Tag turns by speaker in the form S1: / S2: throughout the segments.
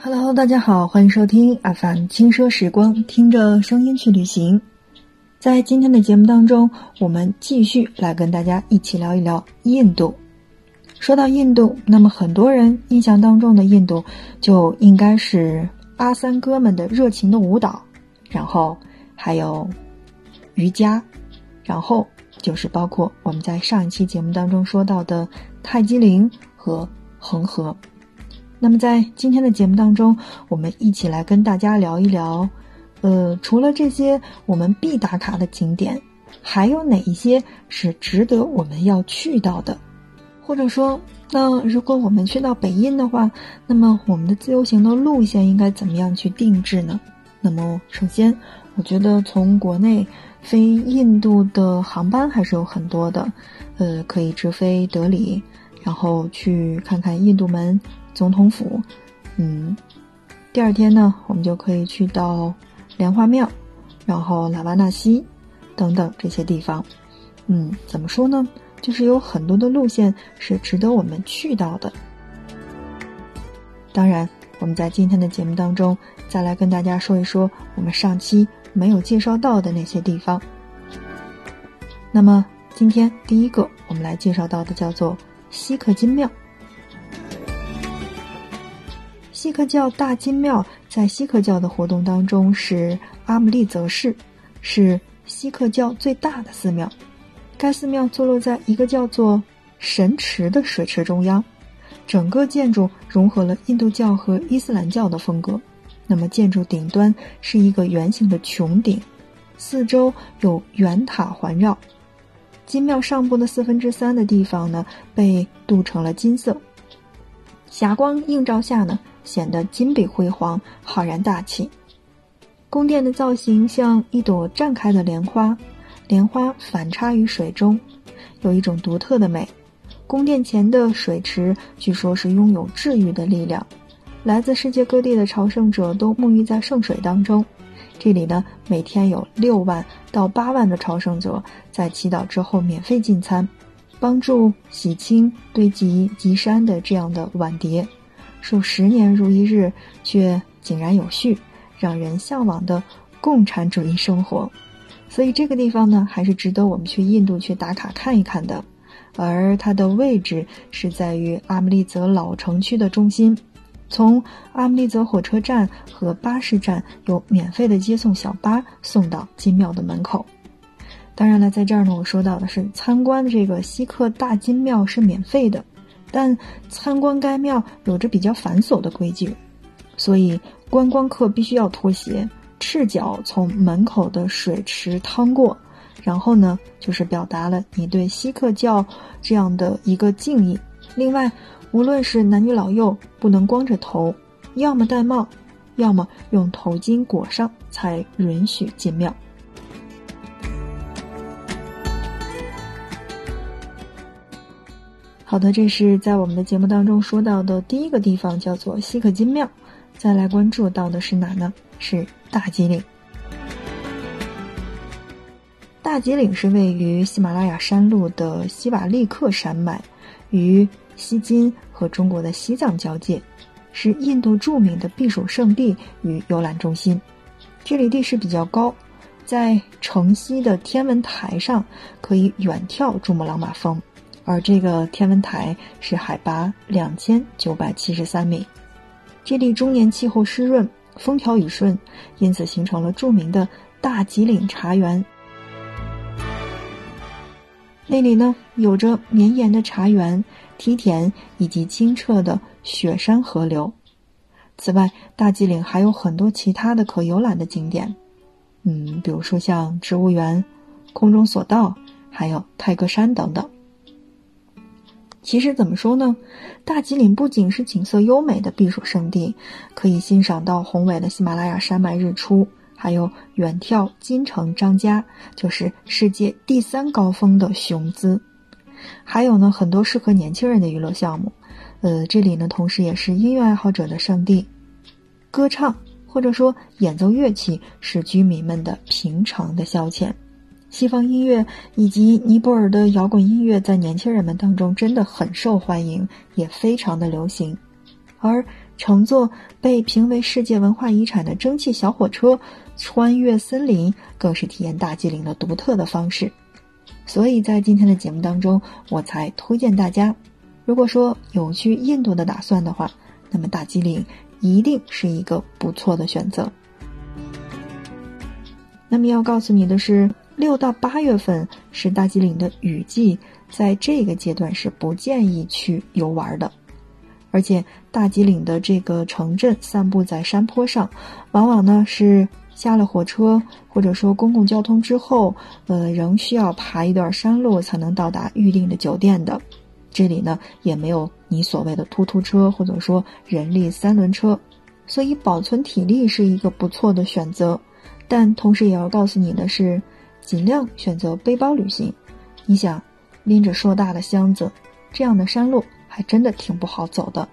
S1: Hello，大家好，欢迎收听阿凡轻奢时光，听着声音去旅行。在今天的节目当中，我们继续来跟大家一起聊一聊印度。说到印度，那么很多人印象当中的印度就应该是阿三哥们的热情的舞蹈，然后还有瑜伽，然后就是包括我们在上一期节目当中说到的泰姬陵和恒河。那么在今天的节目当中，我们一起来跟大家聊一聊，呃，除了这些我们必打卡的景点，还有哪一些是值得我们要去到的？或者说，那如果我们去到北印的话，那么我们的自由行的路线应该怎么样去定制呢？那么首先，我觉得从国内飞印度的航班还是有很多的，呃，可以直飞德里，然后去看看印度门。总统府，嗯，第二天呢，我们就可以去到莲花庙，然后拉瓦纳西等等这些地方。嗯，怎么说呢？就是有很多的路线是值得我们去到的。当然，我们在今天的节目当中再来跟大家说一说我们上期没有介绍到的那些地方。那么，今天第一个我们来介绍到的叫做西克金庙。锡克教大金庙在锡克教的活动当中是阿姆利泽市，是锡克教最大的寺庙。该寺庙坐落在一个叫做神池的水池中央，整个建筑融合了印度教和伊斯兰教的风格。那么建筑顶端是一个圆形的穹顶，四周有圆塔环绕。金庙上部的四分之三的地方呢，被镀成了金色。霞光映照下呢。显得金碧辉煌，浩然大气。宫殿的造型像一朵绽开的莲花，莲花反插于水中，有一种独特的美。宫殿前的水池据说是拥有治愈的力量，来自世界各地的朝圣者都沐浴在圣水当中。这里呢，每天有六万到八万的朝圣者在祈祷之后免费进餐，帮助洗清堆积积山的这样的碗碟。数十年如一日，却井然有序，让人向往的共产主义生活。所以这个地方呢，还是值得我们去印度去打卡看一看的。而它的位置是在于阿姆利泽老城区的中心，从阿姆利泽火车站和巴士站有免费的接送小巴送到金庙的门口。当然了，在这儿呢，我说到的是参观这个锡克大金庙是免费的。但参观该庙有着比较繁琐的规矩，所以观光客必须要脱鞋，赤脚从门口的水池趟过，然后呢，就是表达了你对锡克教这样的一个敬意。另外，无论是男女老幼，不能光着头，要么戴帽，要么用头巾裹上，才允许进庙。好的，这是在我们的节目当中说到的第一个地方，叫做西克金庙。再来关注到的是哪呢？是大吉岭。大吉岭是位于喜马拉雅山路的西瓦利克山脉，与锡金和中国的西藏交界，是印度著名的避暑胜地与游览中心。这里地势比较高，在城西的天文台上可以远眺珠穆朗玛峰。而这个天文台是海拔两千九百七十三米，这里终年气候湿润，风调雨顺，因此形成了著名的大吉岭茶园。那里呢，有着绵延的茶园、梯田以及清澈的雪山河流。此外，大吉岭还有很多其他的可游览的景点，嗯，比如说像植物园、空中索道，还有泰戈山等等。其实怎么说呢？大吉岭不仅是景色优美的避暑胜地，可以欣赏到宏伟的喜马拉雅山脉日出，还有远眺金城张家，就是世界第三高峰的雄姿。还有呢，很多适合年轻人的娱乐项目。呃，这里呢，同时也是音乐爱好者的圣地，歌唱或者说演奏乐器是居民们的平常的消遣。西方音乐以及尼泊尔的摇滚音乐在年轻人们当中真的很受欢迎，也非常的流行。而乘坐被评为世界文化遗产的蒸汽小火车穿越森林，更是体验大吉岭的独特的方式。所以在今天的节目当中，我才推荐大家，如果说有去印度的打算的话，那么大吉岭一定是一个不错的选择。那么要告诉你的是，六到八月份是大吉岭的雨季。在这个阶段是不建议去游玩的，而且大吉岭的这个城镇散布在山坡上，往往呢是下了火车或者说公共交通之后，呃，仍需要爬一段山路才能到达预定的酒店的。这里呢也没有你所谓的突突车或者说人力三轮车，所以保存体力是一个不错的选择。但同时也要告诉你的是，尽量选择背包旅行。你想。拎着硕大的箱子，这样的山路还真的挺不好走的。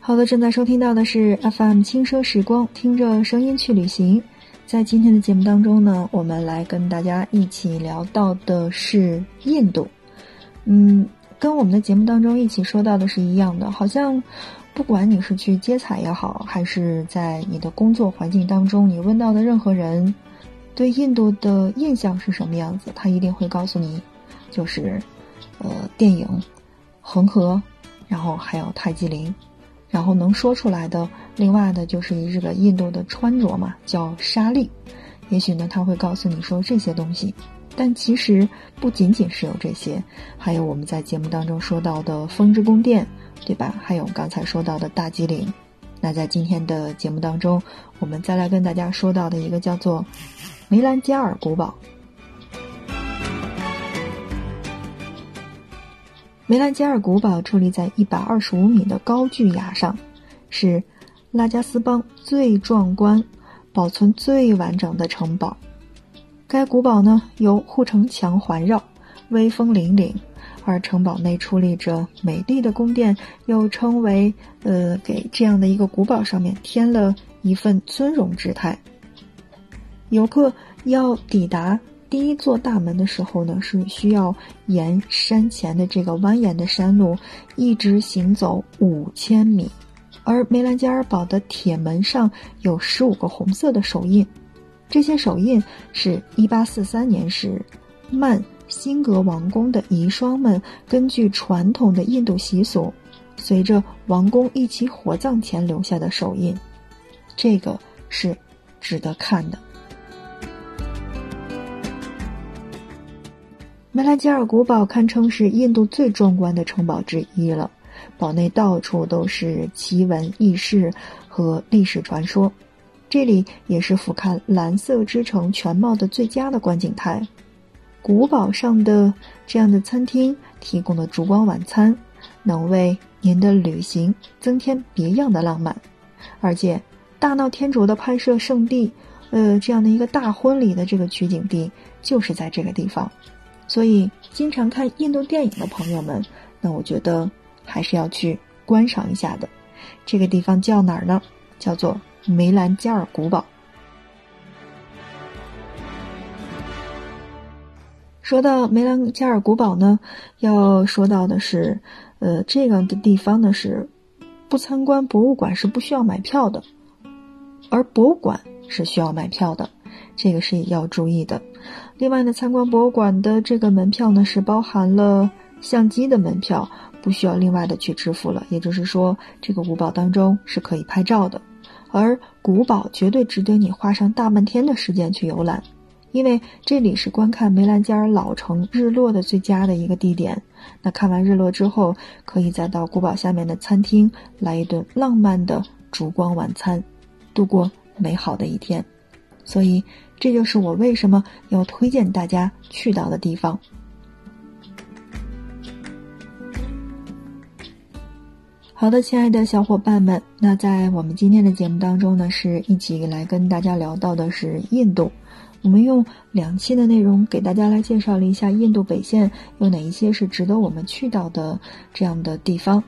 S1: 好的，正在收听到的是 FM 轻奢时光，听着声音去旅行。在今天的节目当中呢，我们来跟大家一起聊到的是印度。嗯，跟我们的节目当中一起说到的是一样的，好像。不管你是去接彩也好，还是在你的工作环境当中，你问到的任何人，对印度的印象是什么样子，他一定会告诉你，就是，呃，电影，恒河，然后还有泰姬陵，然后能说出来的，另外的就是这个印度的穿着嘛，叫纱丽，也许呢他会告诉你说这些东西，但其实不仅仅是有这些，还有我们在节目当中说到的风之宫殿。对吧？还有刚才说到的大吉岭，那在今天的节目当中，我们再来跟大家说到的一个叫做梅兰加尔古堡。梅兰加尔古堡矗立在一百二十五米的高巨崖上，是拉加斯邦最壮观、保存最完整的城堡。该古堡呢由护城墙环绕，威风凛凛。而城堡内矗立着美丽的宫殿，又称为呃，给这样的一个古堡上面添了一份尊荣之态。游客要抵达第一座大门的时候呢，是需要沿山前的这个蜿蜒的山路一直行走五千米。而梅兰加尔堡的铁门上有十五个红色的手印，这些手印是一八四三年时曼。辛格王宫的遗孀们根据传统的印度习俗，随着王宫一起火葬前留下的手印，这个是值得看的。梅兰吉尔古堡堪称是印度最壮观的城堡之一了，堡内到处都是奇闻异事和历史传说，这里也是俯瞰蓝色之城全貌的最佳的观景台。古堡上的这样的餐厅提供的烛光晚餐，能为您的旅行增添别样的浪漫。而且，《大闹天竺》的拍摄圣地，呃，这样的一个大婚礼的这个取景地就是在这个地方。所以，经常看印度电影的朋友们，那我觉得还是要去观赏一下的。这个地方叫哪儿呢？叫做梅兰加尔古堡。说到梅兰加尔古堡呢，要说到的是，呃，这个的地方呢是不参观博物馆是不需要买票的，而博物馆是需要买票的，这个是要注意的。另外呢，参观博物馆的这个门票呢是包含了相机的门票，不需要另外的去支付了。也就是说，这个古堡当中是可以拍照的，而古堡绝对值得你花上大半天的时间去游览。因为这里是观看梅兰加尔老城日落的最佳的一个地点。那看完日落之后，可以再到古堡下面的餐厅来一顿浪漫的烛光晚餐，度过美好的一天。所以，这就是我为什么要推荐大家去到的地方。好的，亲爱的小伙伴们，那在我们今天的节目当中呢，是一起来跟大家聊到的是印度。我们用两期的内容给大家来介绍了一下印度北线有哪一些是值得我们去到的这样的地方。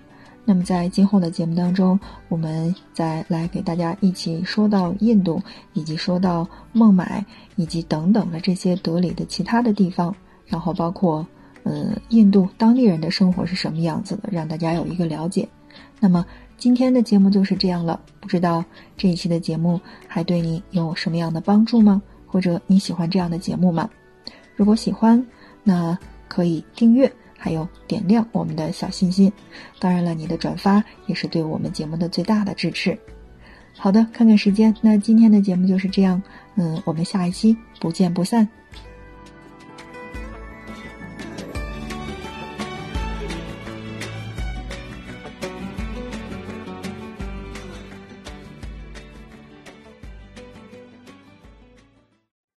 S1: 那么在今后的节目当中，我们再来给大家一起说到印度，以及说到孟买，以及等等的这些德里的其他的地方，然后包括呃印度当地人的生活是什么样子的，让大家有一个了解。那么今天的节目就是这样了，不知道这一期的节目还对你有什么样的帮助吗？或者你喜欢这样的节目吗？如果喜欢，那可以订阅。还有点亮我们的小心心，当然了，你的转发也是对我们节目的最大的支持。好的，看看时间，那今天的节目就是这样，嗯，我们下一期不见不散。